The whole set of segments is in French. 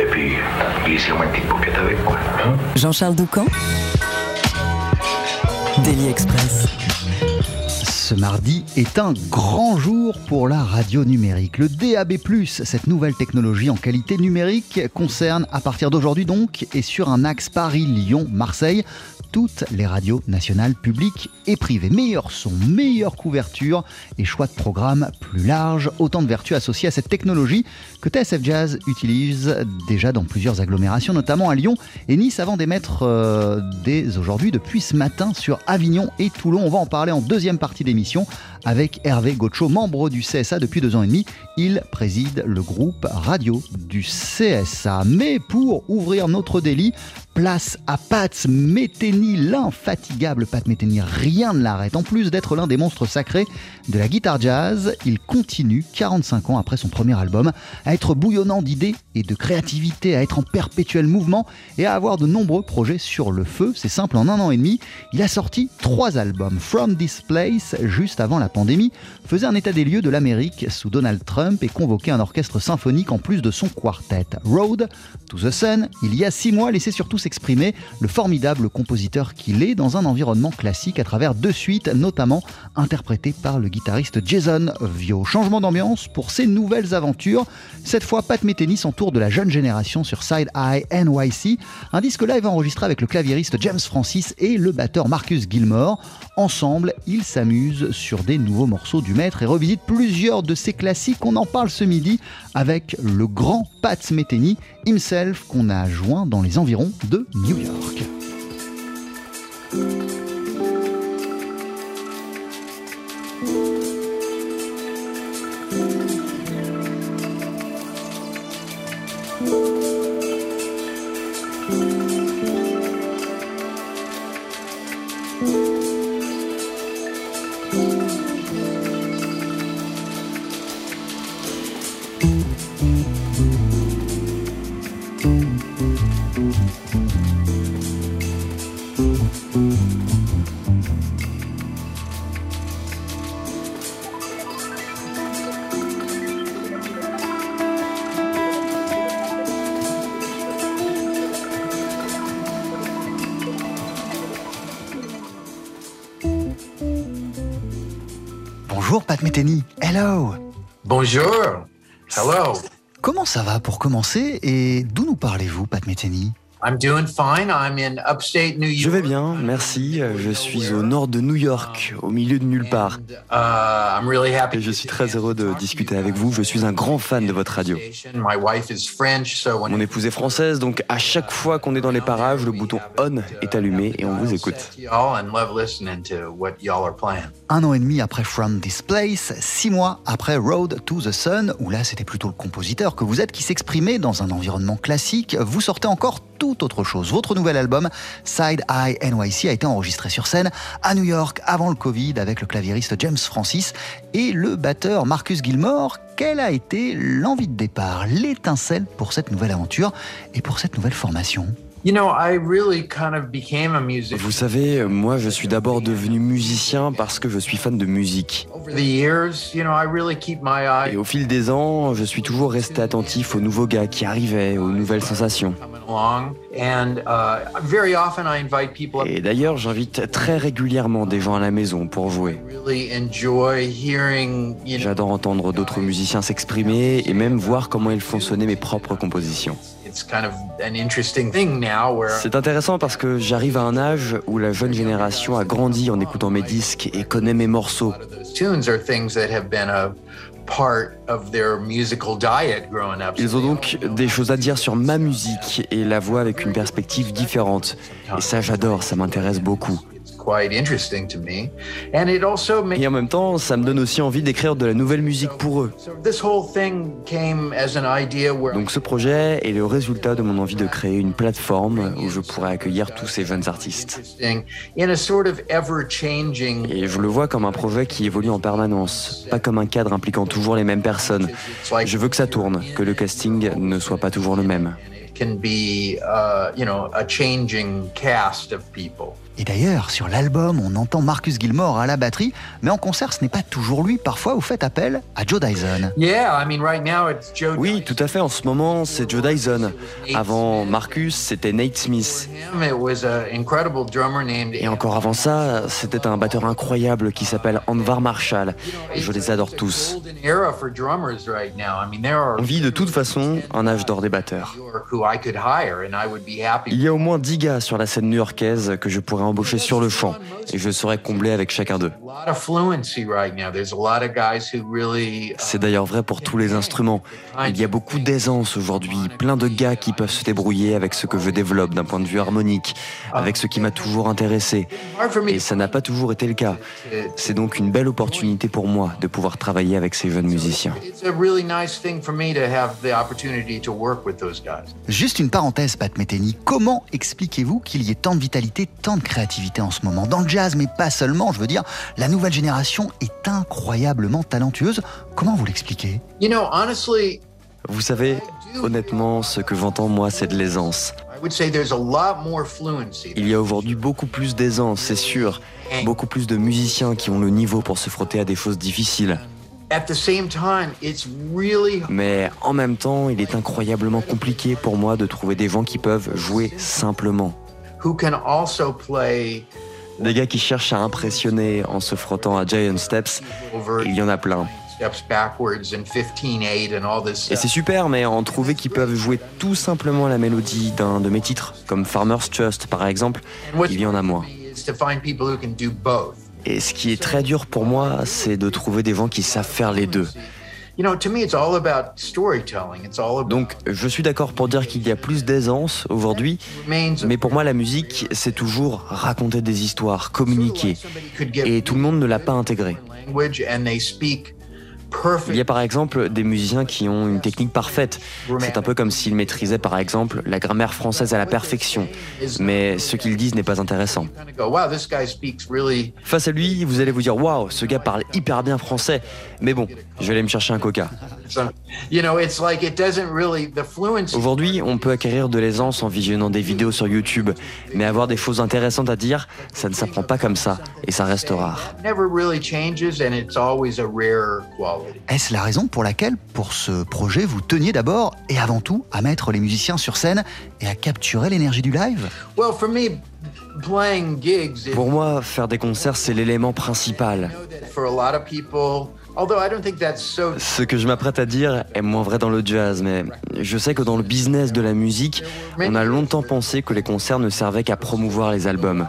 Et puis, glissez-moi une petite paupiette avec, quoi. hein. Jean-Charles Doucan Daily Express. Ce mardi est un grand jour pour la radio numérique. Le DAB+, cette nouvelle technologie en qualité numérique, concerne à partir d'aujourd'hui donc, et sur un axe Paris-Lyon-Marseille, toutes les radios nationales publiques et privées. Meilleur son, meilleure couverture et choix de programme plus large, autant de vertus associées à cette technologie que TSF Jazz utilise déjà dans plusieurs agglomérations, notamment à Lyon et Nice, avant d'émettre euh, dès aujourd'hui, depuis ce matin, sur Avignon et Toulon. On va en parler en deuxième partie d'émission avec Hervé Gaucho, membre du CSA depuis deux ans et demi. Il préside le groupe radio du CSA. Mais pour ouvrir notre délit, place à Pat Metheny, l'infatigable Pat Metheny. Rien ne l'arrête. En plus d'être l'un des monstres sacrés de la guitare jazz, il continue, 45 ans après son premier album, à être bouillonnant d'idées et de créativité, à être en perpétuel mouvement et à avoir de nombreux projets sur le feu. C'est simple, en un an et demi, il a sorti trois albums. From This Place, juste avant la pandémie, faisait un état des lieux de l'Amérique sous Donald Trump et convoquait un orchestre symphonique en plus de son quartet. Road to the Sun, il y a six mois, laissait surtout s'exprimer le formidable compositeur qu'il est dans un environnement classique à travers deux suites, notamment interprétées par le guitariste Jason Vio. Changement d'ambiance pour ses nouvelles aventures. Cette fois, Pat Metheny s'entoure de la jeune génération sur Side Eye NYC, un disque live enregistré avec le claviériste James Francis et le batteur Marcus Gilmore. Ensemble, ils s'amusent sur des nouveaux morceaux du maître et revisitent plusieurs de ses classiques. On en parle ce midi avec le grand Pat Metheny himself qu'on a joint dans les environs de New York. Bonjour Pat Metheny, hello Bonjour. Hello. Comment ça va pour commencer et d'où nous parlez-vous Pat Metheny? I'm doing fine. I'm in upstate New York. Je vais bien, merci. Je suis au nord de New York, au milieu de nulle part. Uh, I'm really happy. Et je suis très heureux de discuter avec vous. Je suis un grand fan de votre radio. My wife is French, so when Mon épouse est française, donc à chaque fois qu'on est dans les parages, le bouton on est allumé et on vous écoute. Un an et demi après From This Place, six mois après Road to the Sun, où là c'était plutôt le compositeur que vous êtes qui s'exprimait dans un environnement classique, vous sortez encore tout autre chose. Votre nouvel album, Side Eye NYC, a été enregistré sur scène à New York avant le Covid avec le claviériste James Francis et le batteur Marcus Gilmore. Quelle a été l'envie de départ, l'étincelle pour cette nouvelle aventure et pour cette nouvelle formation? You know, I really kind of became a musician. Vous savez, moi je suis d'abord devenu musicien parce que je suis fan de musique. Over the years, you know, I really keep my eye Et au fil des ans, je suis toujours resté attentif aux nouveaux gars qui arrivaient, aux nouvelles sensations. uh. Et d'ailleurs, j'invite très régulièrement des gens à la maison pour jouer. J'adore entendre d'autres musiciens s'exprimer et même voir comment ils font sonner mes propres compositions. It's kind of an interesting thing now where C'est intéressant parce que j'arrive à un âge où la jeune génération a grandi en écoutant mes disques et connaît mes morceaux. those tunes are things that have been a part of their musical diet growing up. Ils ont donc des choses à dire sur ma musique et la voix avec une perspective différente. Et ça, j'adore, ça m'intéresse beaucoup. It's quite interesting to me. And it also made Et en même temps, ça me donne aussi envie d'écrire de la nouvelle musique pour eux. so this whole thing came as an idea where Donc ce projet est le résultat de mon envie de créer une plateforme où je pourrais accueillir tous ces jeunes artistes. Et je le vois comme un projet qui évolue en permanence, pas comme un cadre impliquant toujours les mêmes personnes. Je veux que ça tourne, que le casting ne soit pas toujours le même. it can be uh, you know a changing cast of people. Et d'ailleurs, sur l'album, on entend Marcus Gilmore à la batterie, mais en concert, ce n'est pas toujours lui. Parfois, vous faites appel à Joe Dyson. Yeah, I mean right now it's Joe. Oui, tout à fait, en ce moment, c'est Joe Dyson. Avant Marcus, c'était Nate Smith. Et encore avant ça, c'était un batteur incroyable qui s'appelle Anvar Marshall. Et je les adore tous. On vit de toute façon un âge d'or des batteurs. Il y a au moins 10 gars sur la scène new-yorkaise que je pourrais embaucher sur le champ et je saurais combler avec chacun d'eux. A lot of fluency right now. There's a lot of guys who really. uh, C'est d'ailleurs vrai pour tous les instruments. Il y a beaucoup d'aisance aujourd'hui, plein de gars qui peuvent se débrouiller avec ce que je développe d'un point de vue harmonique, avec ce qui m'a toujours intéressé. Et ça n'a pas toujours été le cas. C'est donc une belle opportunité pour moi de pouvoir travailler avec ces jeunes musiciens. It's a really nice thing for me to have the opportunity to work with those guys. Juste une parenthèse, Pat Metheny. Comment expliquez-vous qu'il y ait tant de vitalité, tant de créativité? En ce moment Dans le jazz, mais pas seulement, je veux dire, la nouvelle génération est incroyablement talentueuse. Comment vous l'expliquez? You know, honestly, Vous savez, honnêtement, ce que j'entends moi, c'est de l'aisance. I would say there's a lot more fluency. Il y a aujourd'hui beaucoup plus d'aisance, c'est sûr. Beaucoup plus de musiciens qui ont le niveau pour se frotter à des choses difficiles. Mais en même temps, il est incroyablement compliqué pour moi de trouver des gens qui peuvent jouer simplement. Who can also play Des gars qui cherchent à impressionner en se frottant à Giant Steps, il y en a plein. steps backwards and 15-8 and all this Et c'est super, mais en trouver qui peuvent jouer tout simplement la mélodie d'un de mes titres, comme Farmer's Trust par exemple, il y en a moins. Et ce qui est très dur pour moi, c'est de trouver des gens qui savent faire les deux. Donc je suis d'accord pour dire qu'il y a plus d'aisance aujourd'hui, mais pour moi la musique, c'est toujours raconter des histoires, communiquer. Et tout le monde ne l'a pas intégré. Il y a par exemple des musiciens qui ont une technique parfaite. C'est un peu comme s'ils maîtrisaient par exemple la grammaire française à la perfection. Mais ce qu'ils disent n'est pas intéressant. Face à lui, vous allez vous dire waouh, ce gars parle hyper bien français. Mais bon, je vais aller me chercher un coca. So, you know, it's like it doesn't really the fluency. Aujourd'hui, on peut acquérir de l'aisance en visionnant des vidéos sur YouTube, mais avoir des choses intéressantes à dire, ça ne s'apprend pas comme ça, et ça reste rare. never really changes and it's always a rare quality. Est-ce la raison pour laquelle, pour ce projet, vous teniez d'abord et avant tout à mettre les musiciens sur scène et à capturer l'énergie du live? Well, for me, playing gigs, it, Pour moi, faire des concerts, c'est l'élément principal. For a lot of people, although I don't think that's so Ce que je m'apprête à dire est moins vrai dans le jazz, mais je sais que dans le business de la musique, on a longtemps pensé que les concerts ne servaient qu'à promouvoir les albums.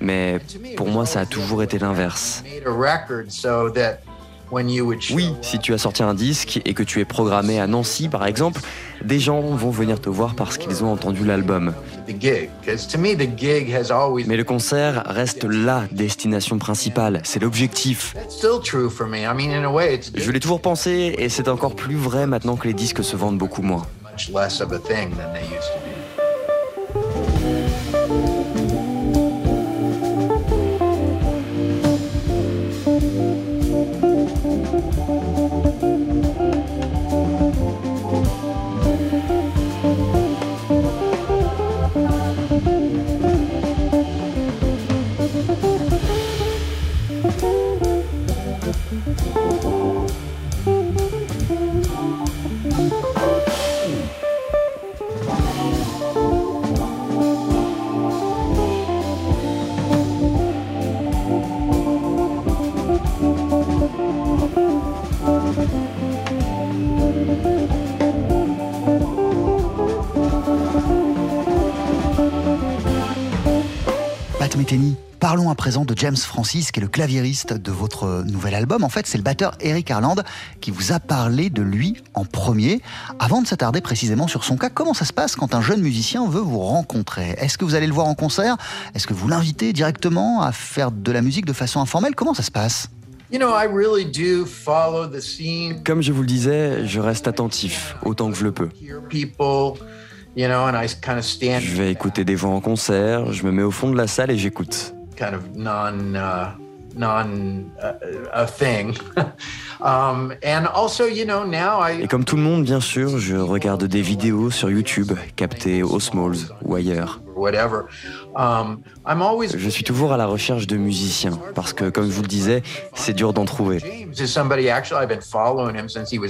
Mais pour moi, ça a toujours été l'inverse. Oui, si tu as sorti un disque et que tu es programmé à Nancy, par exemple, des gens vont venir te voir parce qu'ils ont entendu l'album. Mais le concert reste la destination principale, c'est l'objectif. that's still true for me. I mean, in a way, it's Je l'ai toujours pensé et c'est encore plus vrai maintenant que les disques se vendent beaucoup moins. James Francis, qui est le claviériste de votre nouvel album. En fait, c'est le batteur Eric Harland qui vous a parlé de lui en premier. Avant de s'attarder précisément sur son cas, comment ça se passe quand un jeune musicien veut vous rencontrer? Est-ce que vous allez le voir en concert? Est-ce que vous l'invitez directement à faire de la musique de façon informelle? Comment ça se passe? Comme je vous le disais, je reste attentif autant que je le peux. Je vais écouter des voix en concert, je me mets au fond de la salle et j'écoute. Kind of non uh, non uh, a thing. um, and also, you know, now I... Et comme tout le monde, bien sûr, je regarde des vidéos sur YouTube captées au Smalls ou ailleurs. Um, always... Je suis toujours à la recherche de musiciens parce que, comme je vous le disais, c'est dur d'en trouver.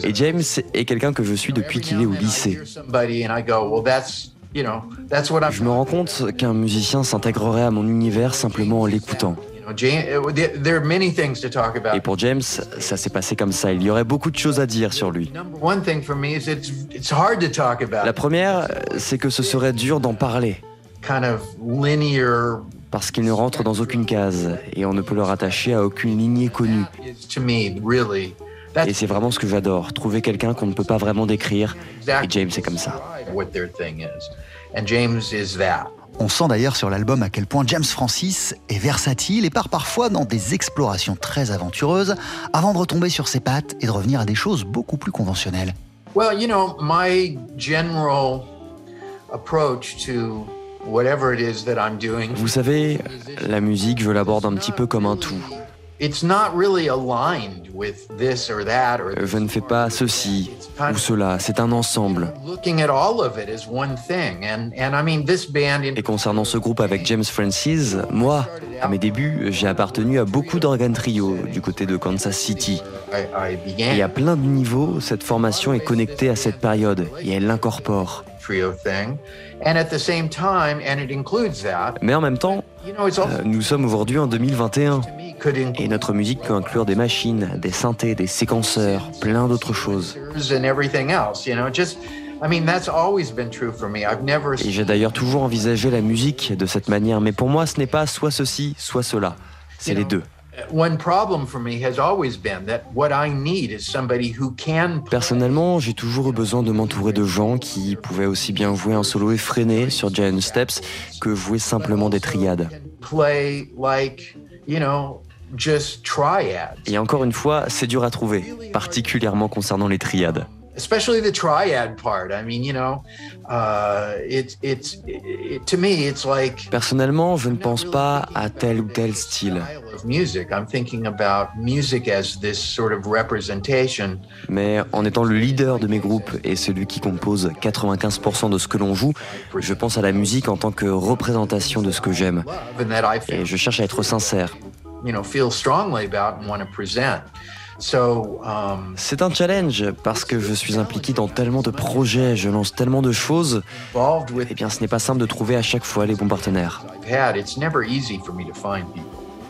Et James est quelqu'un que je suis depuis qu'il est au lycée. Je me rends compte qu'un musicien s'intégrerait à mon univers simplement en l'écoutant. Et pour James, ça s'est passé comme ça. Il y aurait beaucoup de choses à dire sur lui. La première, c'est que ce serait dur d'en parler. Parce qu'il ne rentre dans aucune case et on ne peut le rattacher à aucune lignée connue. Et c'est vraiment ce que j'adore, trouver quelqu'un qu'on ne peut pas vraiment décrire. Et James est comme ça. On sent d'ailleurs sur l'album à quel point James Francis est versatile et part parfois dans des explorations très aventureuses avant de retomber sur ses pattes et de revenir à des choses beaucoup plus conventionnelles. Well, you know, my general approach to whatever it is that I'm doing. Vous savez, la musique, je l'aborde un petit peu comme un tout. Je ne fais pas ceci ou cela, c'est un ensemble. Et concernant ce groupe avec James Francis, moi, à mes débuts, j'ai appartenu à beaucoup d'organes trio du côté de Kansas City. Et à plein de niveaux, cette formation est connectée à cette période et elle l'incorpore. Mais en même temps, euh, nous sommes aujourd'hui en 2021 et notre musique peut inclure des machines, des synthés, des séquenceurs, plein d'autres choses. Et j'ai d'ailleurs toujours envisagé la musique de cette manière, mais pour moi ce n'est pas soit ceci, soit cela, c'est les deux. Personnellement, j'ai toujours eu besoin de m'entourer de gens qui pouvaient aussi bien jouer un solo effréné sur Giant Steps que jouer simplement des triades. Et encore une fois, c'est dur à trouver, particulièrement concernant les triades. Especially the triad part. I mean, you know, uh, it's it's it, to me, it's like. Personnellement, je ne pense pas à tel ou tel style. Mais en étant le leader de mes groupes et celui qui compose 95% de ce que l'on joue, je pense à la musique en tant que représentation de ce que j'aime. Et je cherche à être sincère. Um, c'est un challenge parce que je suis impliqué dans tellement de projets, je lance tellement de choses. Eh bien, ce n'est pas simple de trouver à chaque fois les bons partenaires.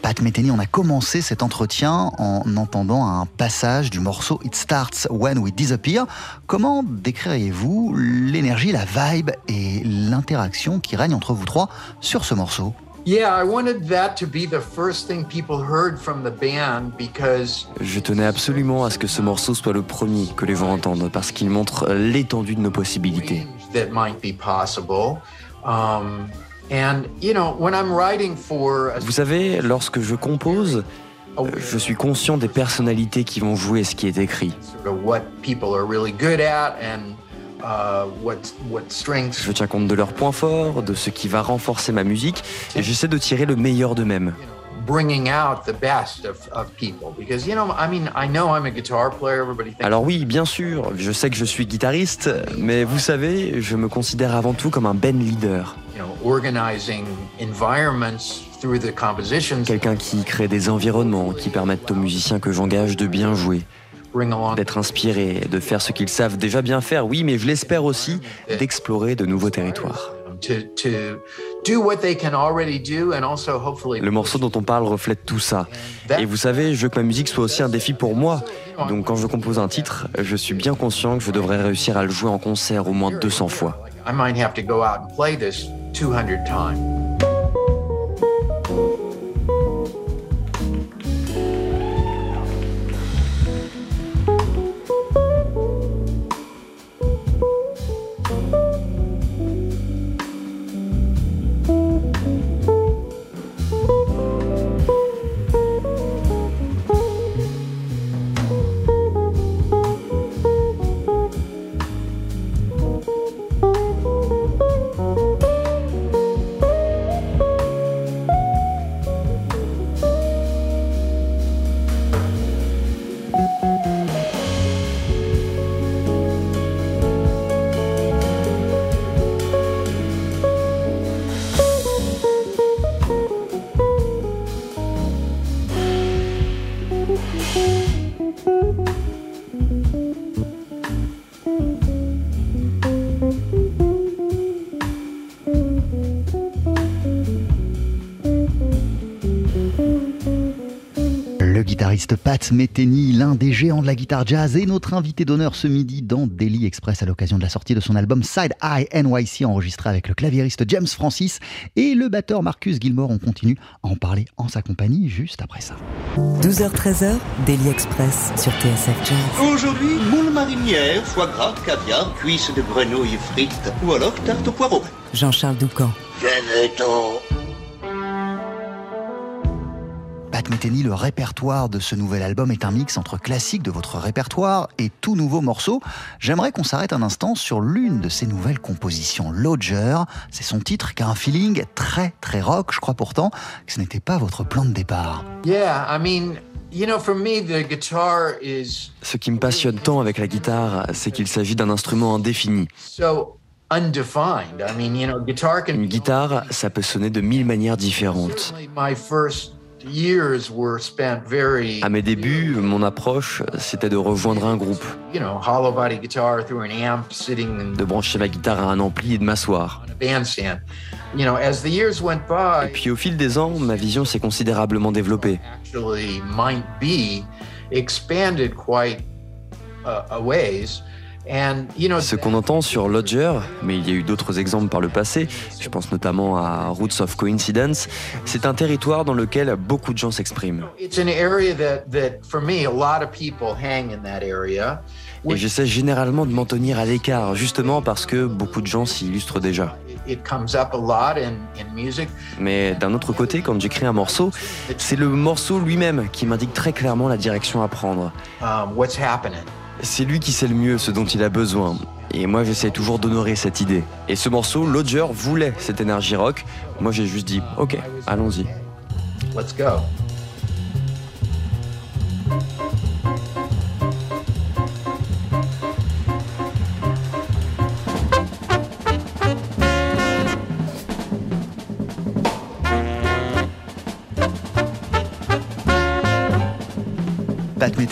Pat Metheny, on a commencé cet entretien en entendant un passage du morceau It Starts When We Disappear. Comment décririez-vous l'énergie, la vibe et l'interaction qui règne entre vous trois sur ce morceau? Je tenais absolument à ce que ce morceau soit le premier que les gens entendent parce qu'il montre l'étendue de nos possibilités. Vous savez, lorsque je compose, je suis conscient des personnalités qui vont jouer ce qui est écrit. Uh, je tiens compte de leurs points forts, de ce qui va renforcer ma musique, et j'essaie de tirer le meilleur d'eux-mêmes. Alors oui, bien sûr, je sais que je suis guitariste, mais vous savez, je me considère avant tout comme un band leader. Quelqu'un qui crée des environnements qui permettent aux musiciens que j'engage de bien jouer d'être inspirés, de faire ce qu'ils savent déjà bien faire, oui, mais je l'espère aussi, d'explorer de nouveaux territoires. Le morceau dont on parle reflète tout ça. Et vous savez, je veux que ma musique soit aussi un défi pour moi. Donc quand je compose un titre, je suis bien conscient que je devrais réussir à le jouer en concert au moins 200 fois. Guitariste Pat Metheny, l'un des géants de la guitare jazz et notre invité d'honneur ce midi dans Daily Express à l'occasion de la sortie de son album Side Eye NYC enregistré avec le claviériste James Francis et le batteur Marcus Gilmore. On continue à en parler en sa compagnie juste après ça. 12h-13h, Daily Express sur TSF Jazz. Aujourd'hui, moule marinière, foie gras, caviar, cuisses de grenouille frites ou alors tarte au poireau. Jean-Charles Doucan. Venez-t'en Pat Metheny, le répertoire de ce nouvel album est un mix entre classiques de votre répertoire et tout nouveaux morceaux. J'aimerais qu'on s'arrête un instant sur l'une de ces nouvelles compositions, Lodger. C'est son titre qui a un feeling très très rock. Je crois pourtant que ce n'était pas votre plan de départ. Yeah, I mean, you know, for me, the guitar is Ce qui me passionne tant avec la guitare, c'est qu'il s'agit d'un instrument indéfini. so undefined. I mean, you know, guitar can Une guitare, ça peut sonner de mille manières différentes. Certainly, my first years were spent very, À mes débuts, mon approche, c'était de rejoindre un groupe, you know, hollow body guitar through an amp, sitting in de brancher ma guitare à un ampli et de m'asseoir. on a bandstand. You know, as the years went Et puis au fil des ans, ma vision s'est considérablement développée. Ce qu'on entend sur Lodger, mais il y a eu d'autres exemples par le passé, je pense notamment à Roots of Coincidence, c'est un territoire dans lequel beaucoup de gens s'expriment. it's an area that that for me, a lot of people hang in that area. Et j'essaie généralement de m'en tenir à l'écart, justement parce que beaucoup de gens s'y illustrent déjà. It comes up a lot in, in music. Mais d'un autre côté, quand j'écris un morceau, c'est le morceau lui-même qui m'indique très clairement la direction à prendre. Um, what's happening? C'est lui qui sait le mieux ce dont il a besoin. Et moi, j'essaie toujours d'honorer cette idée. Et ce morceau, Lodger voulait cette énergie rock. Moi, j'ai juste dit, ok, allons-y. Let's go.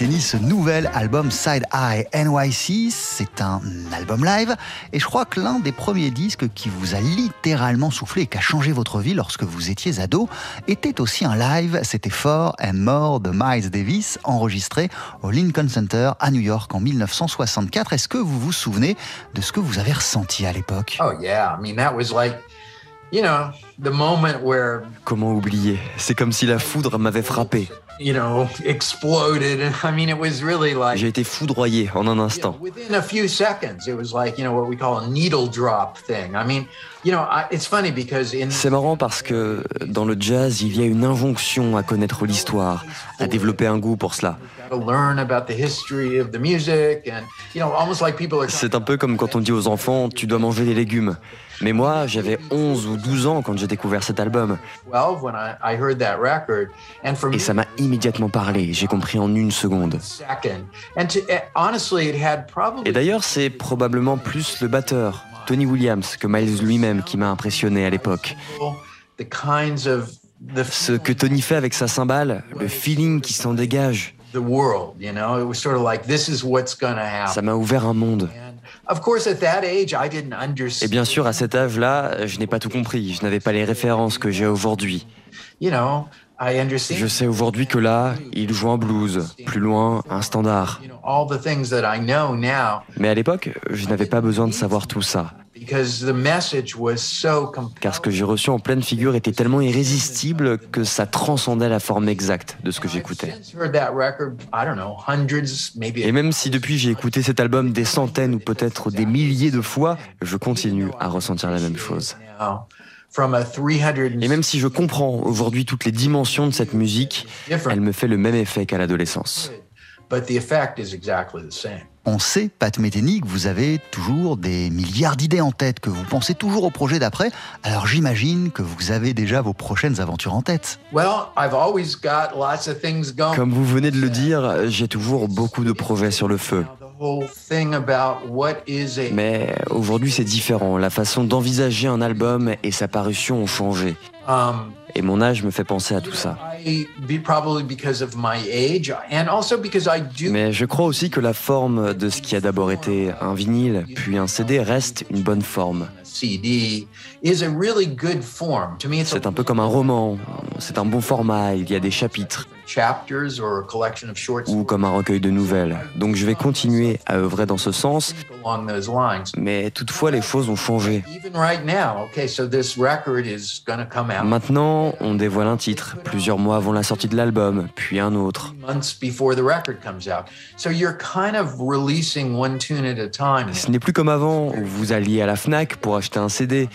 Metheny, ce nouvel album Side Eye NYC, c'est un album live. Et je crois que l'un des premiers disques qui vous a littéralement soufflé et qui a changé votre vie lorsque vous étiez ado était aussi un live, c'était For and More de Miles Davis, enregistré au Lincoln Center à New York en 1964. Est-ce que vous vous souvenez de ce que vous avez ressenti à l'époque? Oh yeah, I mean that was like, you know, the moment where Comment oublier? C'est comme si la foudre m'avait frappé. You know exploded. I mean, it was really like. J'ai été foudroyé en un you know, instant. within a few seconds, it was like you know what we call a needle drop thing. I mean, you know, I, it's funny because in C'est marrant parce que dans le jazz, il y a une injonction à connaître l'histoire, à développer un goût pour cela. C'est un peu comme quand on dit aux enfants, tu dois manger des légumes. Mais moi, j'avais 11 ou 12 ans quand j'ai découvert cet album. 12 when I, I heard that record, and for Et ça m'a immédiatement parlé, j'ai compris en une seconde. eh, honestly, it had probably Et d'ailleurs, c'est probablement plus le batteur, Tony Williams, que Miles lui-même qui m'a impressionné à l'époque. Ce que Tony fait avec sa cymbale, le feeling qui s'en dégage, the world. You know, it was sort of like this is what's gonna happen. ça m'a ouvert un monde. And of course, at that age, I didn't Et bien sûr, à cet âge-là, je n'ai pas tout compris, je n'avais pas les références que j'ai aujourd'hui. You know. Je sais aujourd'hui que là, il joue un blues, plus loin, un standard. Mais à l'époque, je n'avais pas besoin de savoir tout ça, car ce que j'ai reçu en pleine figure était tellement irrésistible que ça transcendait la forme exacte de ce que j'écoutais. Et même si depuis j'ai écouté cet album des centaines ou peut-être des milliers de fois, je continue à ressentir la même chose. Now, from a 300 Et même si je comprends aujourd'hui toutes les dimensions de cette musique, elle me fait le même effet qu'à l'adolescence. but the effect is exactly the same. On sait, Pat Metheny, que vous avez toujours des milliards d'idées en tête, que vous pensez toujours au projet d'après. Alors j'imagine que vous avez déjà vos prochaines aventures en tête. Well, I've always got lots of things going. Comme vous venez de le dire, j'ai toujours beaucoup de projets sur le feu. Mais aujourd'hui c'est différent, la façon d'envisager un album et sa parution ont changé. um, Et mon âge me fait penser à tout ça. Mais je crois aussi que la forme de ce qui a d'abord été un vinyle, puis un CD reste une bonne forme. C'est a un peu comme un roman, c'est un bon format, il y a des chapitres. Ou comme un recueil de nouvelles. Donc je vais continuer à œuvrer dans ce sens, mais toutefois les choses ont changé. Maintenant, on dévoile un titre, plusieurs mois avant la sortie de l'album, puis un autre. Ce n'est plus comme avant, où vous alliez à la FNAC pour acheter un CD,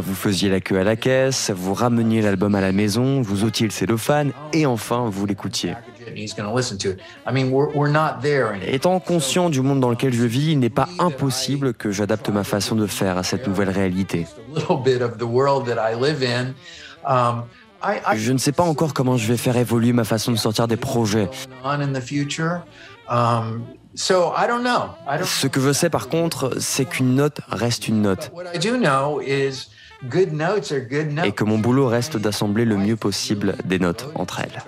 vous faisiez la queue à la caisse, vous rameniez l'album à la maison, vous ôtiez le cellophane et enfin vous l'écoutiez. Étant conscient du monde dans lequel je vis, il n'est pas impossible que j'adapte ma façon de faire à cette nouvelle réalité. Je ne sais pas encore comment je vais faire évoluer ma façon de sortir des projets. Ce que je sais par contre, c'est qu'une note reste une note. Et que mon boulot reste d'assembler le mieux possible des notes entre elles.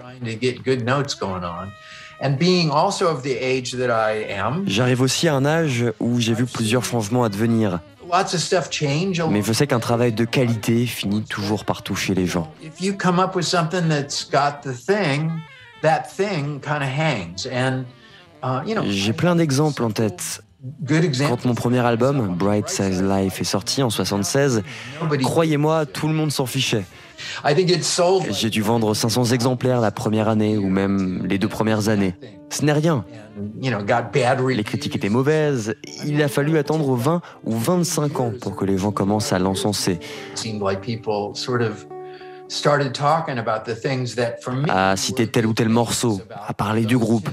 J'arrive aussi à un âge où j'ai vu plusieurs changements advenir. Mais je sais qu'un travail de qualité finit toujours par toucher les gens. J'ai plein d'exemples en tête. Quand mon premier album, Bright Size Life, est sorti en 76, croyez-moi, tout le monde s'en fichait. J'ai dû vendre 500 exemplaires la première année ou même les deux premières années. Ce n'est rien. Les critiques étaient mauvaises. Il a fallu attendre 20 ou 25 ans pour que les gens commencent à l'encenser. À citer tel ou tel morceau, à parler du groupe,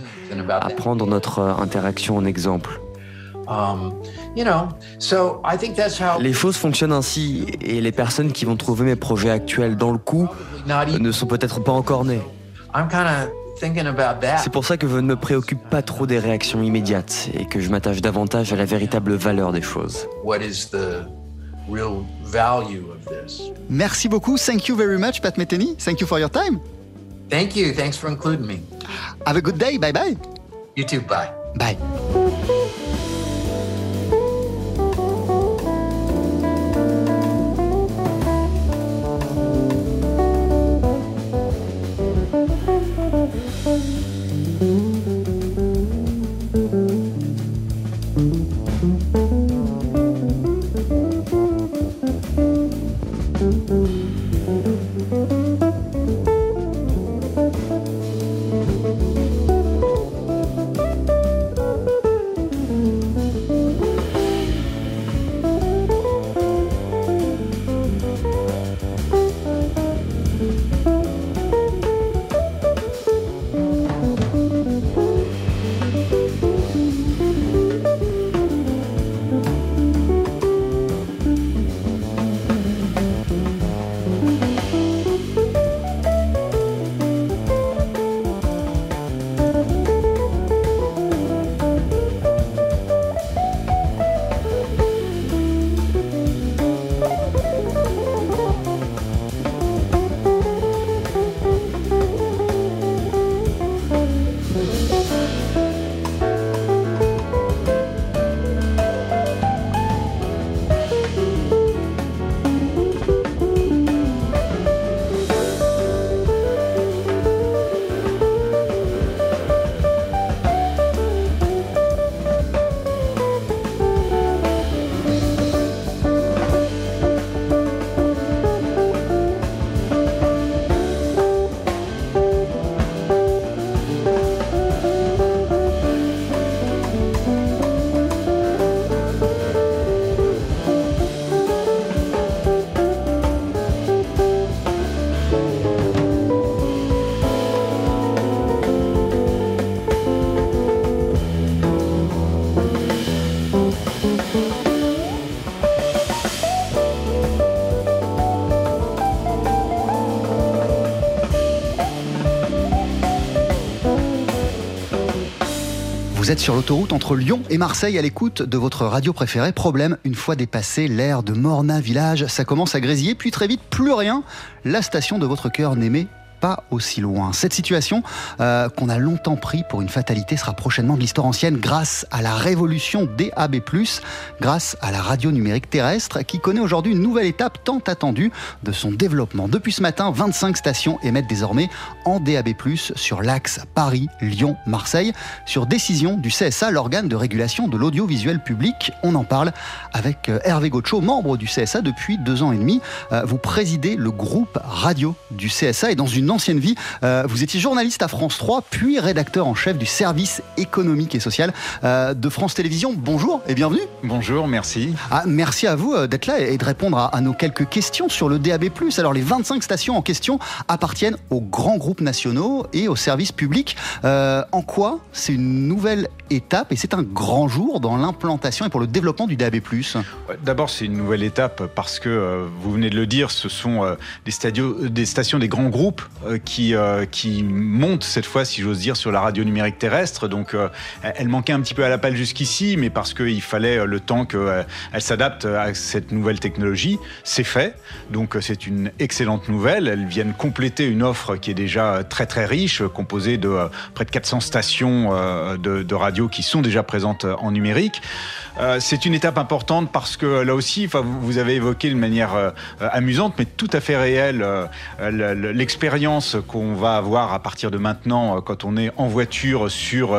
à prendre notre interaction en exemple. Um, les choses fonctionnent ainsi et les personnes qui vont trouver mes projets actuels dans le coup ne sont peut-être pas encore nées. C'est pour ça que je ne me préoccupe pas trop des réactions immédiates et que je m'attache davantage à la véritable valeur des choses. Merci beaucoup. Thank you very much, Pat Metheny. Thank you for your time. Thank you. Thanks for including me. Have a good day. Bye bye. You too. Bye. Bye. Vous êtes sur l'autoroute entre Lyon et Marseille à l'écoute de votre radio préférée. Problème, une fois dépassé l'air de Morna Village, ça commence à grésiller, puis très vite, plus rien. La station de votre cœur n'émet pas aussi loin. Cette situation euh, qu'on a longtemps pris pour une fatalité sera prochainement de l'histoire ancienne grâce à la révolution DAB+, grâce à la radio numérique terrestre qui connaît aujourd'hui une nouvelle étape tant attendue de son développement. Depuis ce matin, 25 stations émettent désormais en DAB+, sur l'axe Paris-Lyon-Marseille, sur décision du CSA, l'organe de régulation de l'audiovisuel public. On en parle avec euh, Hervé Gaucho, membre du CSA depuis deux ans et demi. Euh, vous présidez le groupe radio du CSA et dans une ancienne vie, euh, vous étiez journaliste à France 3, puis rédacteur en chef du service économique et social de France Télévisions. Bonjour et bienvenue. Bonjour, merci. Ah, merci à vous d'être là et de répondre à, nos quelques questions sur le DAB+. Alors les 25 stations en question appartiennent aux grands nationaux et aux services publics. en quoi c'est une nouvelle étape et c'est un grand jour dans l'implantation et pour le développement du DAB+. D'abord, c'est une nouvelle étape parce que, euh, vous venez de le dire, ce sont euh, des, des, stations des grands groupes euh, qui, qui montent cette fois, si j'ose dire, sur la radio numérique terrestre. Donc, elle manquait un petit peu à la palle jusqu'ici, mais parce qu'il fallait le temps qu'elle s'adapte à cette nouvelle technologie. C'est fait. Donc, c'est une excellente nouvelle. Elles viennent compléter une offre qui est déjà très très riche, composée de près de 400 stations de, de radio qui sont déjà présentes en numérique. Euh, c'est une étape importante parce que là aussi, vous avez évoqué de manière euh, amusante, mais tout à fait réelle, euh, l'expérience qu'on va avoir à partir de maintenant quand on est en voiture sur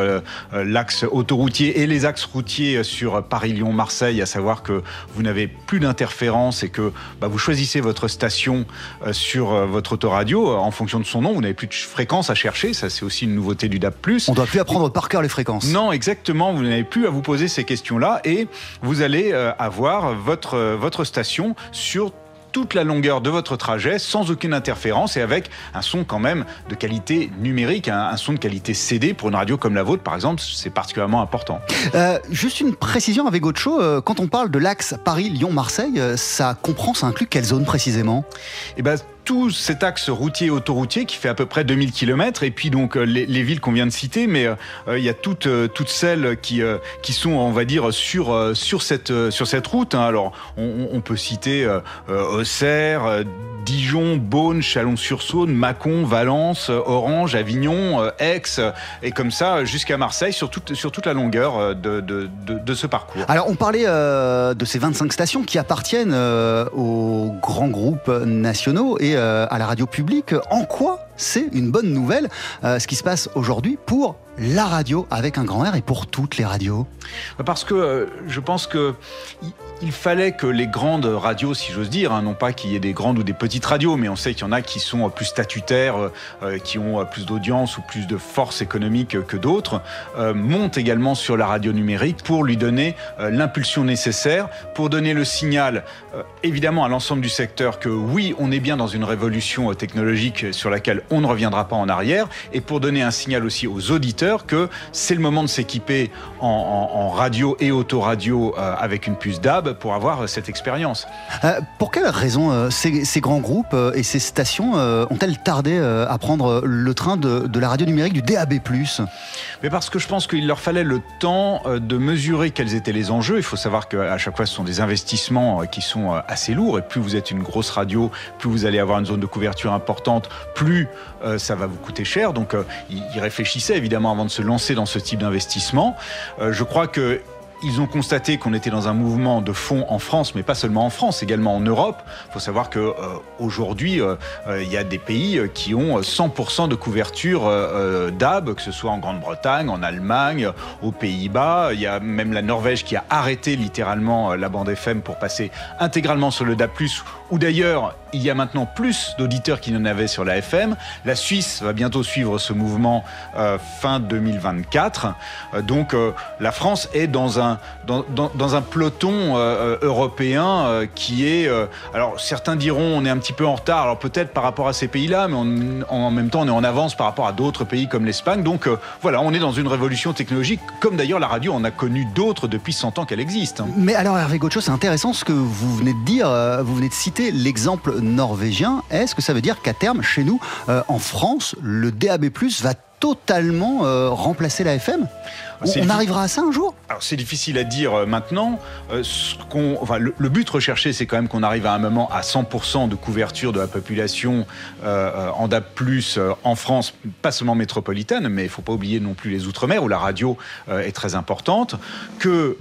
l'axe autoroutier et les axes routiers sur Paris-Lyon-Marseille, à savoir que vous n'avez plus d'interférence et que bah, vous choisissez votre station sur votre autoradio en fonction de son nom. Vous n'avez plus de fréquence à chercher. Ça, c'est aussi une nouveauté du DAP+. On ne doit plus apprendre par cœur les fréquences. Non, exactement. Vous n'avez plus à vous poser ces questions-là et vous allez euh, avoir votre, euh, votre station sur toute la longueur de votre trajet sans aucune interférence et avec un son quand même de qualité numérique, un, son de qualité CD pour une radio comme la vôtre par exemple, c'est particulièrement important. Euh, juste une précision avec chose, quand on parle de l'axe Paris-Lyon-Marseille, ça comprend, ça inclut quelle zone précisément? Eh ben, tout cet axe routier autoroutier qui fait à peu près 2000 km et puis donc euh, les, villes qu'on vient de citer mais euh, il y a toutes euh, toutes celles qui qui sont on va dire sur sur cette sur cette route hein. alors on, peut citer Auxerre Dijon, Beaune, Chalon-sur-Saône, Mâcon, Valence, Orange, Avignon, Aix, et comme ça jusqu'à Marseille sur toute, sur toute la longueur de, de, de, ce parcours. Alors on parlait de ces 25 stations qui appartiennent aux grands groupes nationaux et euh, à la radio publique. En quoi c'est une bonne nouvelle euh, ce qui se passe aujourd'hui pour la radio avec un grand R et pour toutes les radios? Parce que euh, je pense que il fallait que les grandes radios, si j'ose dire, hein, non pas qu'il y ait des grandes ou des petites radios, mais on sait qu'il y en a qui sont plus statutaires, qui ont plus d'audience ou plus de force économique que d'autres, montent également sur la radio numérique pour lui donner l'impulsion nécessaire, pour donner le signal, évidemment, à l'ensemble du secteur que oui, on est bien dans une révolution technologique sur laquelle on ne reviendra pas en arrière, et pour donner un signal aussi aux auditeurs que c'est le moment de s'équiper en, radio et autoradio euh, avec une puce DAB pour avoir euh, cette expérience. Euh, pour quelles raisons ces, grands groupes et ces stations ont-elles tardé à prendre le train de, la radio numérique du DAB ⁇ Mais parce que je pense qu'il leur fallait le temps de mesurer quels étaient les enjeux. Il faut savoir qu'à chaque fois, ce sont des investissements qui sont assez lourds, et plus vous êtes une grosse radio, plus vous allez avoir une zone de couverture importante, plus euh, ça va vous coûter cher. Donc, euh, il, réfléchissait évidemment avant de se lancer dans ce type d'investissement. Euh, je crois que ils ont constaté qu'on était dans un mouvement de fond en France, mais pas seulement en France, également en Europe. Il faut savoir que euh, euh, euh, il y a des pays qui ont 100% de couverture DAB, que ce soit en Grande-Bretagne, en Allemagne, aux Pays-Bas. Il y a même la Norvège qui a arrêté littéralement la bande FM pour passer intégralement sur le DAB+, ou d'ailleurs, il y a maintenant plus d'auditeurs qu'il n'en avait sur la FM. La Suisse va bientôt suivre ce mouvement fin 2024. donc la France est dans un dans, un peloton euh, euh, européen euh, qui est... alors certains diront on est un petit peu en retard, alors peut-être par rapport à ces pays-là, mais en même temps on est en avance par rapport à d'autres pays comme l'Espagne. Donc voilà, on est dans une révolution technologique, comme d'ailleurs la radio, on a connu d'autres depuis 100 ans qu'elle existe. Mais alors Hervé Gaucho, c'est intéressant ce que vous venez de dire, vous venez de citer l'exemple norvégien. Est-ce que ça veut dire qu'à terme, chez nous, en France, le DAB+, va totalement remplacer la FM on arrivera à ça un jour? Alors c'est difficile à dire euh, maintenant. Euh, ce enfin, le, but recherché, c'est quand même qu'on arrive à un moment à 100% de couverture de la population euh, en DAP+, en France, pas seulement métropolitaine, mais il ne faut pas oublier non plus les Outre-mer, où la radio est très importante, que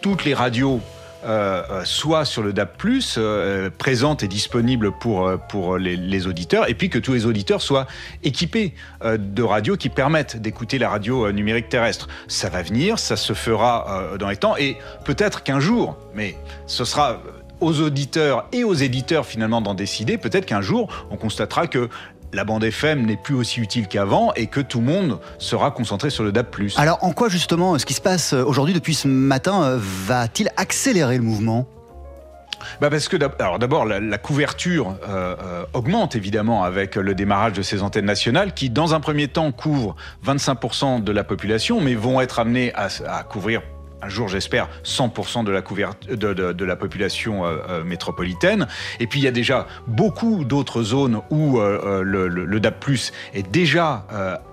toutes les radios euh, euh, soit sur le DAB+, euh, présente et disponible pour, pour les, auditeurs, et puis que tous les auditeurs soient équipés de radios qui permettent d'écouter la radio numérique terrestre. Ça va venir, ça se fera dans les temps, et peut-être qu'un jour, mais ce sera aux auditeurs et aux éditeurs finalement d'en décider. Peut-être qu'un jour, on constatera que la bande FM n'est plus aussi utile qu'avant et que tout le monde sera concentré sur le DAB+. Alors en quoi justement ce qui se passe aujourd'hui depuis ce matin euh, va-t-il accélérer le mouvement? Bah parce que d'abord la, couverture euh, euh, augmente évidemment avec le démarrage de ces antennes nationales qui dans un premier temps couvrent 25% de la population mais vont être amenées à, à couvrir un jour, j'espère, 100% de la, de, la population euh, euh, métropolitaine. Et puis, il y a déjà beaucoup d'autres zones où euh, le, le, DAP+, est déjà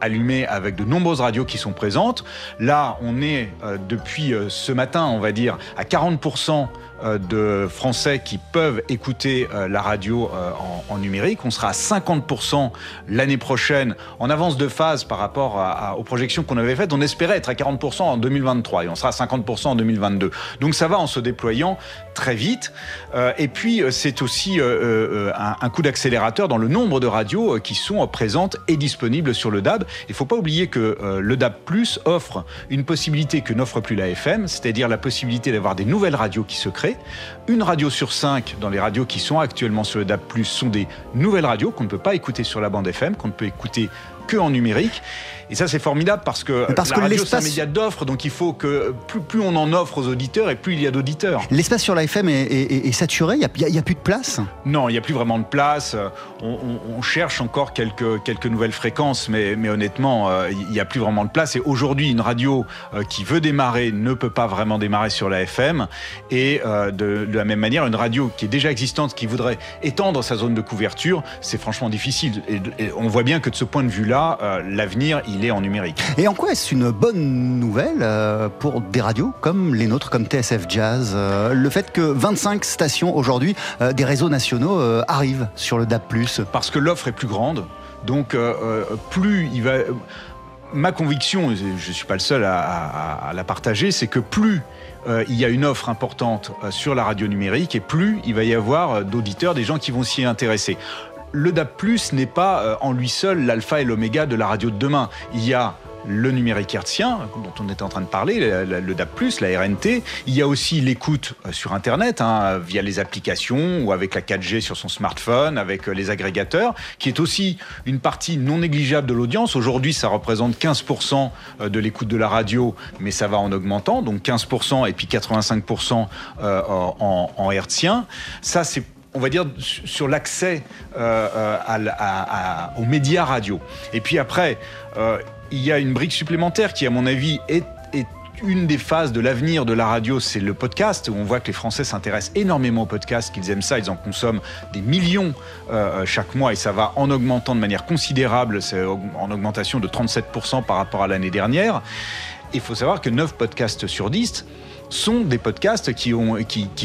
allumé avec de nombreuses radios qui sont présentes. Là, on est depuis ce matin, on va dire, à 40% euh, de Français qui peuvent écouter euh, la radio euh, en, numérique. On sera à 50% l'année prochaine, en avance de phase par rapport aux projections qu'on avait faites. On espérait être à 40% en 2023 et on sera à 50% en 2022. Donc ça va en se déployant très vite. et puis c'est aussi un, coup d'accélérateur dans le nombre de radios qui sont présentes et disponibles sur le DAB. Il ne faut pas oublier que le DAB+ offre une possibilité que n'offre plus la FM, c'est-à-dire la possibilité d'avoir des nouvelles radios qui se créent une radio sur cinq dans les radios qui sont actuellement sur le DAB+, sont des nouvelles radios qu'on ne peut pas écouter sur la bande FM, qu'on ne peut écouter que en numérique. Et ça, c'est formidable parce que parce la que radio, c'est un média d'offre, donc il faut que plus, plus, on en offre aux auditeurs et plus il y a d'auditeurs. L'espace sur la FM est, saturé Il n'y a, plus de place Non, il n'y a plus vraiment de place. On, cherche encore quelques, quelques nouvelles fréquences, mais, mais honnêtement, euh, il n'y a plus vraiment de place. Et aujourd'hui, une radio euh, qui veut démarrer ne peut pas vraiment démarrer sur la FM. Et euh, de, la même manière, une radio qui est déjà existante, qui voudrait étendre sa zone de couverture, c'est franchement difficile. Et, on voit bien que de ce point de vue-là, l'avenir, il en numérique. Et en quoi est-ce une bonne nouvelle euh, pour des radios comme les nôtres, comme TSF Jazz euh, Le fait que 25 stations aujourd'hui euh, des réseaux nationaux arrivent sur le DAB+? Parce que l'offre est plus grande. Donc plus il va... Ma conviction, je ne suis pas le seul à, la partager, c'est que plus il y a une offre importante sur la radio numérique et plus il va y avoir d'auditeurs, des gens qui vont s'y intéresser le DAB+, n'est pas euh, en lui seul l'alpha et l'oméga de la radio de demain. Il y a le numérique hertzien, dont on était en train de parler, le, DAB+, la RNT. Il y a aussi l'écoute euh, sur Internet, hein, via les applications ou avec la 4G sur son smartphone, avec euh, les agrégateurs, qui est aussi une partie non négligeable de l'audience. Aujourd'hui, ça représente 15% de l'écoute de la radio, mais ça va en augmentant, donc 15% et puis 85% en, en hertzien. Ça, c'est on va dire, sur l'accès euh, euh, aux médias radio. Et puis après, euh, il y a une brique supplémentaire qui, à mon avis, est, une des phases de l'avenir de la radio, c'est le podcast, on voit que les Français s'intéressent énormément au podcast, qu'ils aiment ça, ils en consomment des millions chaque mois, et ça va en augmentant de manière considérable, c'est en augmentation de 37% par rapport à l'année dernière. Il faut savoir que 9 podcasts sur 10 sont des podcasts qui,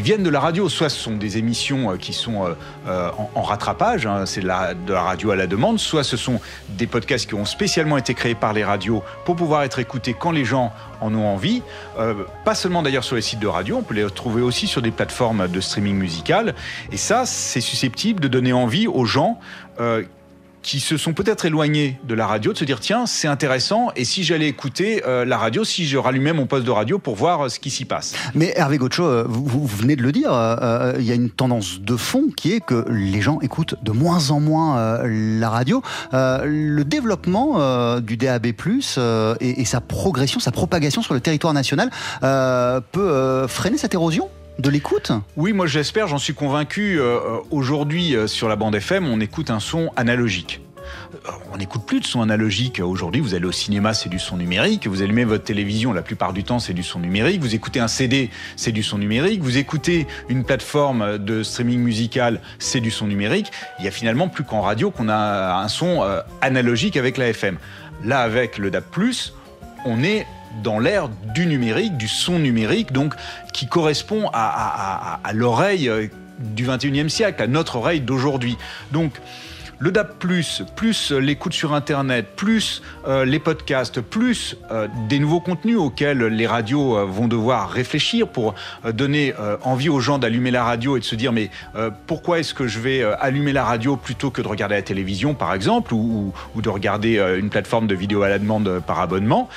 viennent de la radio. Soit ce sont des émissions euh, qui sont euh, euh, en, rattrapage, hein, c'est de la radio à la demande, soit ce sont des podcasts qui ont spécialement été créés par les radios pour pouvoir être écoutés quand les gens en ont envie. pas seulement d'ailleurs sur les sites de radio, on peut les retrouver aussi sur des plateformes de streaming musical. Et ça, c'est susceptible de donner envie aux gens qui se sont peut-être éloignés de la radio, de se dire tiens, c'est intéressant, et si j'allais écouter euh, la radio, si je rallumais mon poste de radio pour voir euh, ce qui s'y passe. Mais Hervé Gaucho, euh, vous, venez de le dire, il y a une tendance de fond qui est que les gens écoutent de moins en moins la radio. le développement du DAB+, et, sa progression, sa propagation sur le territoire national peut freiner cette érosion? De l'écoute Oui, moi j'espère, j'en suis convaincu. Euh, euh, aujourd'hui, euh, sur la bande FM, on écoute un son analogique. On n'écoute plus de son analogique. Aujourd'hui, vous allez au cinéma, c'est du son numérique. Vous allumez votre télévision, la plupart du temps, c'est du son numérique. Vous écoutez un CD, c'est du son numérique. Vous écoutez une plateforme de streaming musical, c'est du son numérique. Il y a finalement plus qu'en radio qu'on a un son analogique avec la FM. Là, avec le DAB+, on est dans l'ère du numérique, du son numérique, donc qui correspond à, l'oreille du 21e siècle, à notre oreille d'aujourd'hui. Le DAP+, plus l'écoute sur Internet, plus euh, les podcasts, plus euh, des nouveaux contenus auxquels les radios euh, vont devoir réfléchir pour donner envie aux gens d'allumer la radio et de se dire mais pourquoi est-ce que je vais allumer la radio plutôt que de regarder la télévision par exemple ou, ou de regarder une plateforme de vidéo à la demande par abonnement?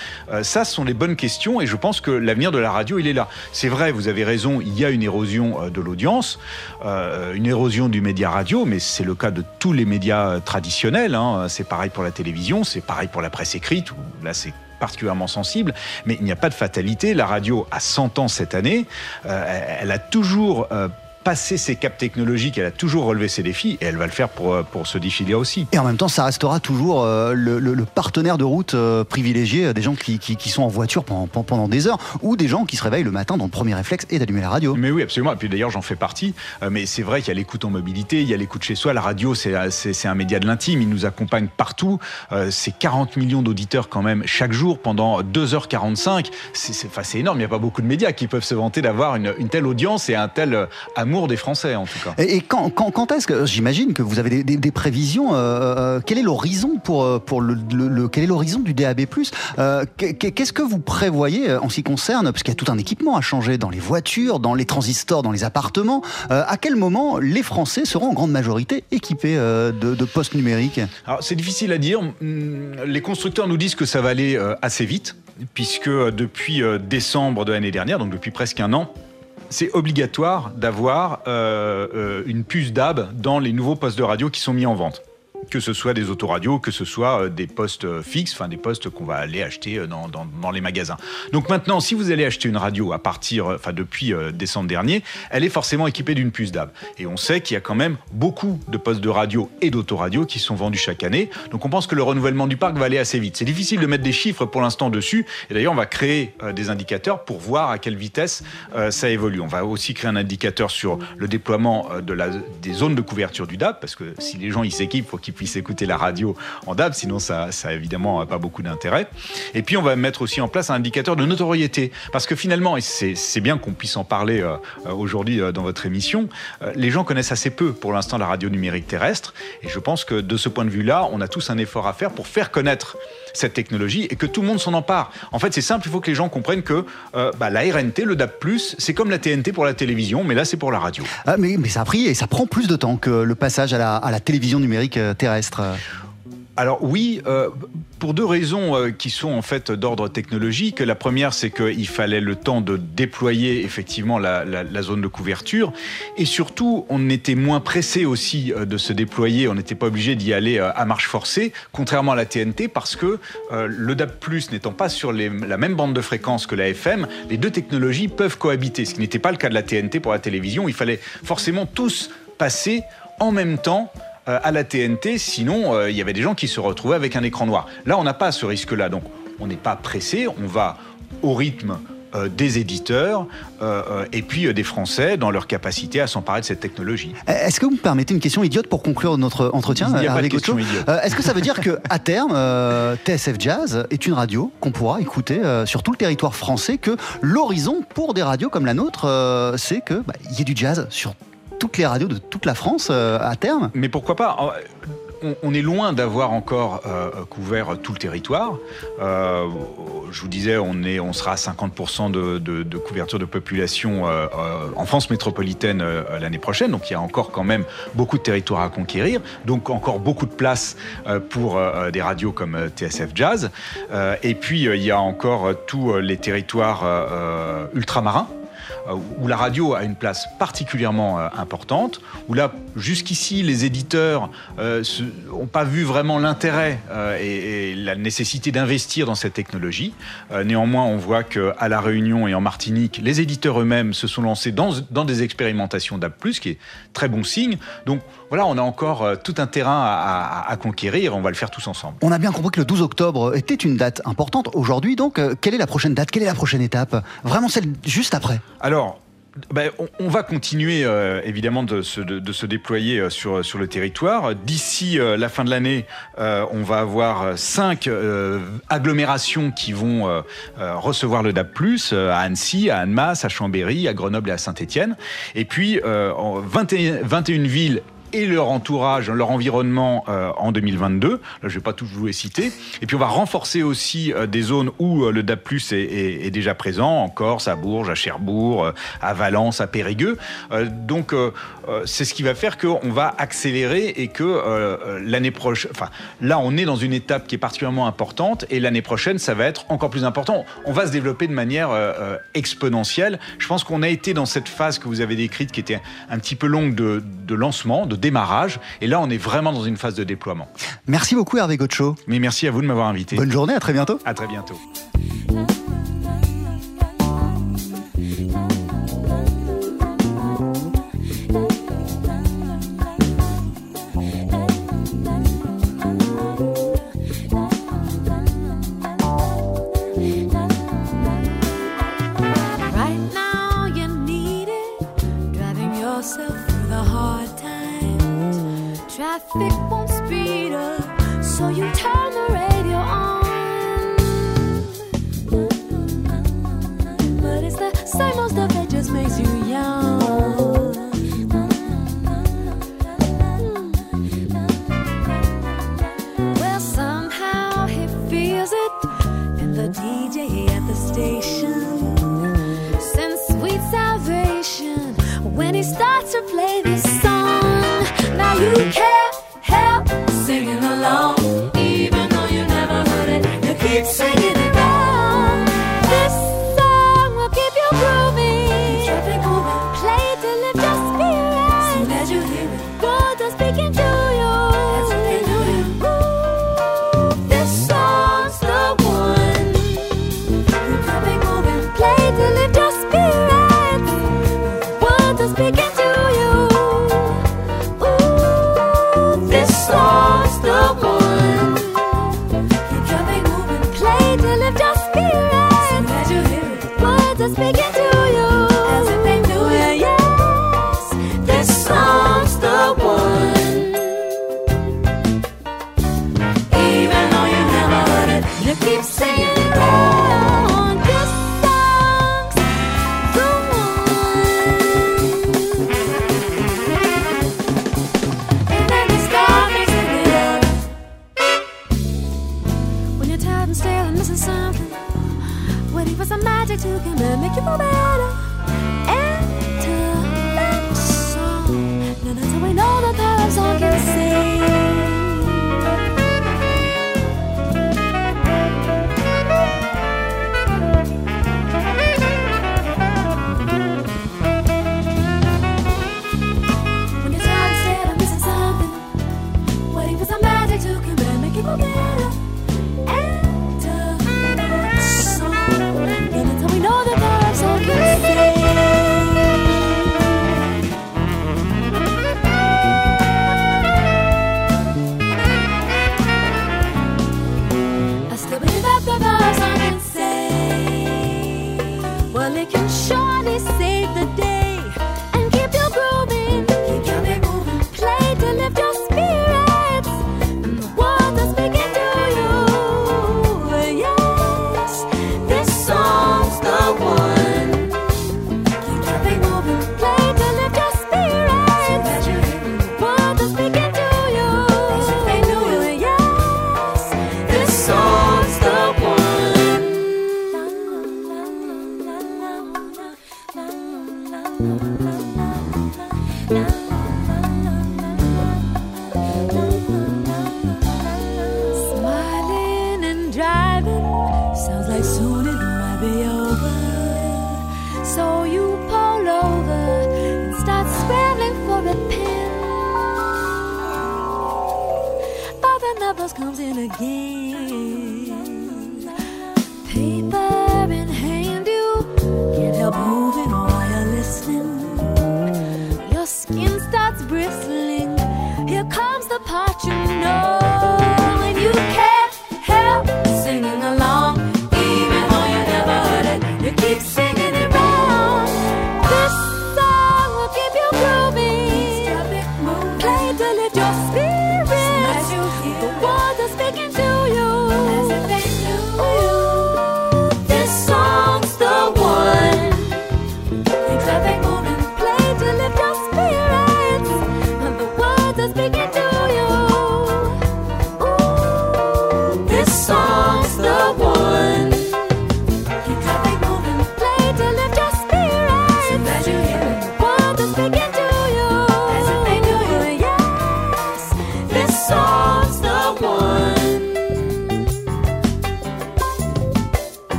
Ça, ce sont les bonnes questions et je pense que l'avenir de la radio, il est là. C'est vrai, vous avez raison, il y a une érosion de l'audience, une érosion du média radio, mais c'est le cas de tous les médias traditionnels. Hein. C'est pareil pour la télévision, c'est pareil pour la presse écrite, où là c'est particulièrement sensible, mais il n'y a pas de fatalité. La radio a 100 ans cette année, euh, elle a toujours euh, passer ses caps technologiques, elle a toujours relevé ses défis et elle va le faire pour, euh, pour ce défi-là aussi. Et en même temps, ça restera toujours euh, le, partenaire de route euh, privilégié des gens qui, qui, sont en voiture pendant, pendant des heures ou des gens qui se réveillent le matin dont le premier réflexe est d'allumer la radio. Mais oui, absolument. Et puis d'ailleurs, j'en fais partie. mais c'est vrai qu'il y a l'écoute en mobilité, il y a l'écoute chez soi. La radio, c'est un média de l'intime. Il nous accompagne partout. c'est 40 millions d'auditeurs quand même chaque jour pendant 2h45. C'est énorme. Il n'y a pas beaucoup de médias qui peuvent se vanter d'avoir une, une, telle audience et un tel amour des Français en tout cas. Et, quand, quand, est-ce que j'imagine que vous avez des, prévisions euh, euh, Quel est l'horizon pour euh, pour le, quel est l'horizon du DAB+ Qu'est-ce que vous prévoyez en ce qui concerne parce qu'il y a tout un équipement à changer dans les voitures, dans les transistors, dans les appartements. à quel moment les Français seront en grande majorité équipés de, de postes numériques? Alors c'est difficile à dire. Hum, les constructeurs nous disent que ça va aller assez vite puisque depuis décembre de l'année dernière, donc depuis presque un an, c'est obligatoire d'avoir euh, euh, une puce DAB dans les nouveaux postes de radio qui sont mis en vente que ce soit des autoradios, que ce soit euh, des postes euh, fixes, enfin des postes qu'on va aller acheter euh, dans, les magasins. Donc maintenant, si vous allez acheter une radio à partir, enfin depuis décembre dernier, elle est forcément équipée d'une puce DAB. Et on sait qu'il y a quand même beaucoup de postes de radio et d'autoradios qui sont vendus chaque année. Donc on pense que le renouvellement du parc va aller assez vite. C'est difficile de mettre des chiffres pour l'instant dessus. Et d'ailleurs, on va créer des indicateurs pour voir à quelle vitesse ça évolue. On va aussi créer un indicateur sur le déploiement des zones de couverture du DAB, parce que si les gens ils s'équipent, faut qu'ils puissent écouter la radio en DAB, sinon ça, ça évidemment pas beaucoup d'intérêt. Et puis on va mettre aussi en place un indicateur de notoriété, parce que finalement, et c'est bien qu'on puisse en parler euh, euh, aujourd'hui euh, dans votre émission, les gens connaissent assez peu pour l'instant la radio numérique terrestre, et je pense que de ce point de vue-là, on a tous un effort à faire pour faire connaître cette technologie et que tout le monde s'en empare. En fait, c'est simple, il faut que les gens comprennent que bah, la RNT, le DAB+, c'est comme la TNT pour la télévision, mais là, c'est pour la radio. Ah, mais, ça a pris et ça prend plus de temps que le passage à la, à la télévision numérique terrestre. Alors oui, euh, pour deux raisons euh, qui sont en fait d'ordre technologique. La première, c'est qu'il fallait le temps de déployer effectivement la, zone de couverture, et surtout, on était moins pressé aussi euh, de se déployer. On n'était pas obligé d'y aller à marche forcée, contrairement à la TNT, parce que le DAB+ n'étant pas sur la même bande de fréquence que la FM, les deux technologies peuvent cohabiter, ce qui n'était pas le cas de la TNT pour la télévision. Il fallait forcément tous passer en même temps à la TNT, sinon euh, il y avait des gens qui se retrouvaient avec un écran noir. Là, on n'a pas ce risque-là, donc on n'est pas pressé, on va au rythme euh, des éditeurs et puis des Français dans leur capacité à s'emparer de cette technologie. Est-ce que vous me permettez une question idiote pour conclure notre entretien Il avec pas de Est-ce que ça veut dire que à terme, TSF Jazz est une radio qu'on pourra écouter sur tout le territoire français, que l'horizon pour des radios comme la nôtre, c'est que bah, y ait du jazz sur toutes les radios de toute la France euh, à terme. Mais pourquoi pas on, est loin d'avoir encore euh, couvert tout le territoire. Euh, je vous disais, on, est, on sera à 50% de, couverture de population en France métropolitaine l'année prochaine. Donc il y a encore quand même beaucoup de territoires à conquérir. Donc encore beaucoup de place pour des radios comme TSF Jazz. et puis il y a encore tous les territoires ultramarins où la radio a une place particulièrement euh, importante, où là, jusqu'ici, les éditeurs n'ont euh, pas vu vraiment l'intérêt et, la nécessité d'investir dans cette technologie. néanmoins, on voit qu'à La Réunion et en Martinique, les éditeurs eux-mêmes se sont lancés dans, des expérimentations d'App+, qui est très bon signe. Donc voilà, on a encore tout un terrain à, à, conquérir, on va le faire tous ensemble. On a bien compris que le 12 octobre était une date importante. Aujourd'hui, donc, quelle est la prochaine date? Quelle est la prochaine étape? Vraiment celle juste après? Alors, ben, on, va continuer euh, évidemment de se, déployer euh, sur, le territoire. D'ici euh, la fin de l'année, on va avoir cinq agglomérations qui vont recevoir le DAB+, à Annecy, à Annemasse, à Chambéry, à Grenoble et à Saint-Étienne. Et puis 21, 21 villes et leur entourage, leur environnement euh, en 2022. Là, je ne vais pas tous vous citer. Et puis, on va renforcer aussi euh, des zones où euh, le DAP+, est, déjà présent, en Corse, à Bourges, à Cherbourg, à Valence, à Périgueux. donc, c'est ce qui va faire qu'on va accélérer et que l'année prochaine... Enfin, là, on est dans une étape qui est particulièrement importante et l'année prochaine, ça va être encore plus important. On va se développer de manière exponentielle. Je pense qu'on a été dans cette phase que vous avez décrite qui était un petit peu longue de, de lancement, de démarrage. Et là, on est vraiment dans une phase de déploiement. Merci beaucoup Hervé Gotcho. Mais merci à vous de m'avoir invité. Bonne journée, à très bientôt. À très bientôt. Traffic won't speed up, so you turn the radio on. But it's the same old stuff that just makes you young. Well, somehow he feels it in the DJ at the station. Since sweet salvation, when he starts to play this song, now you can.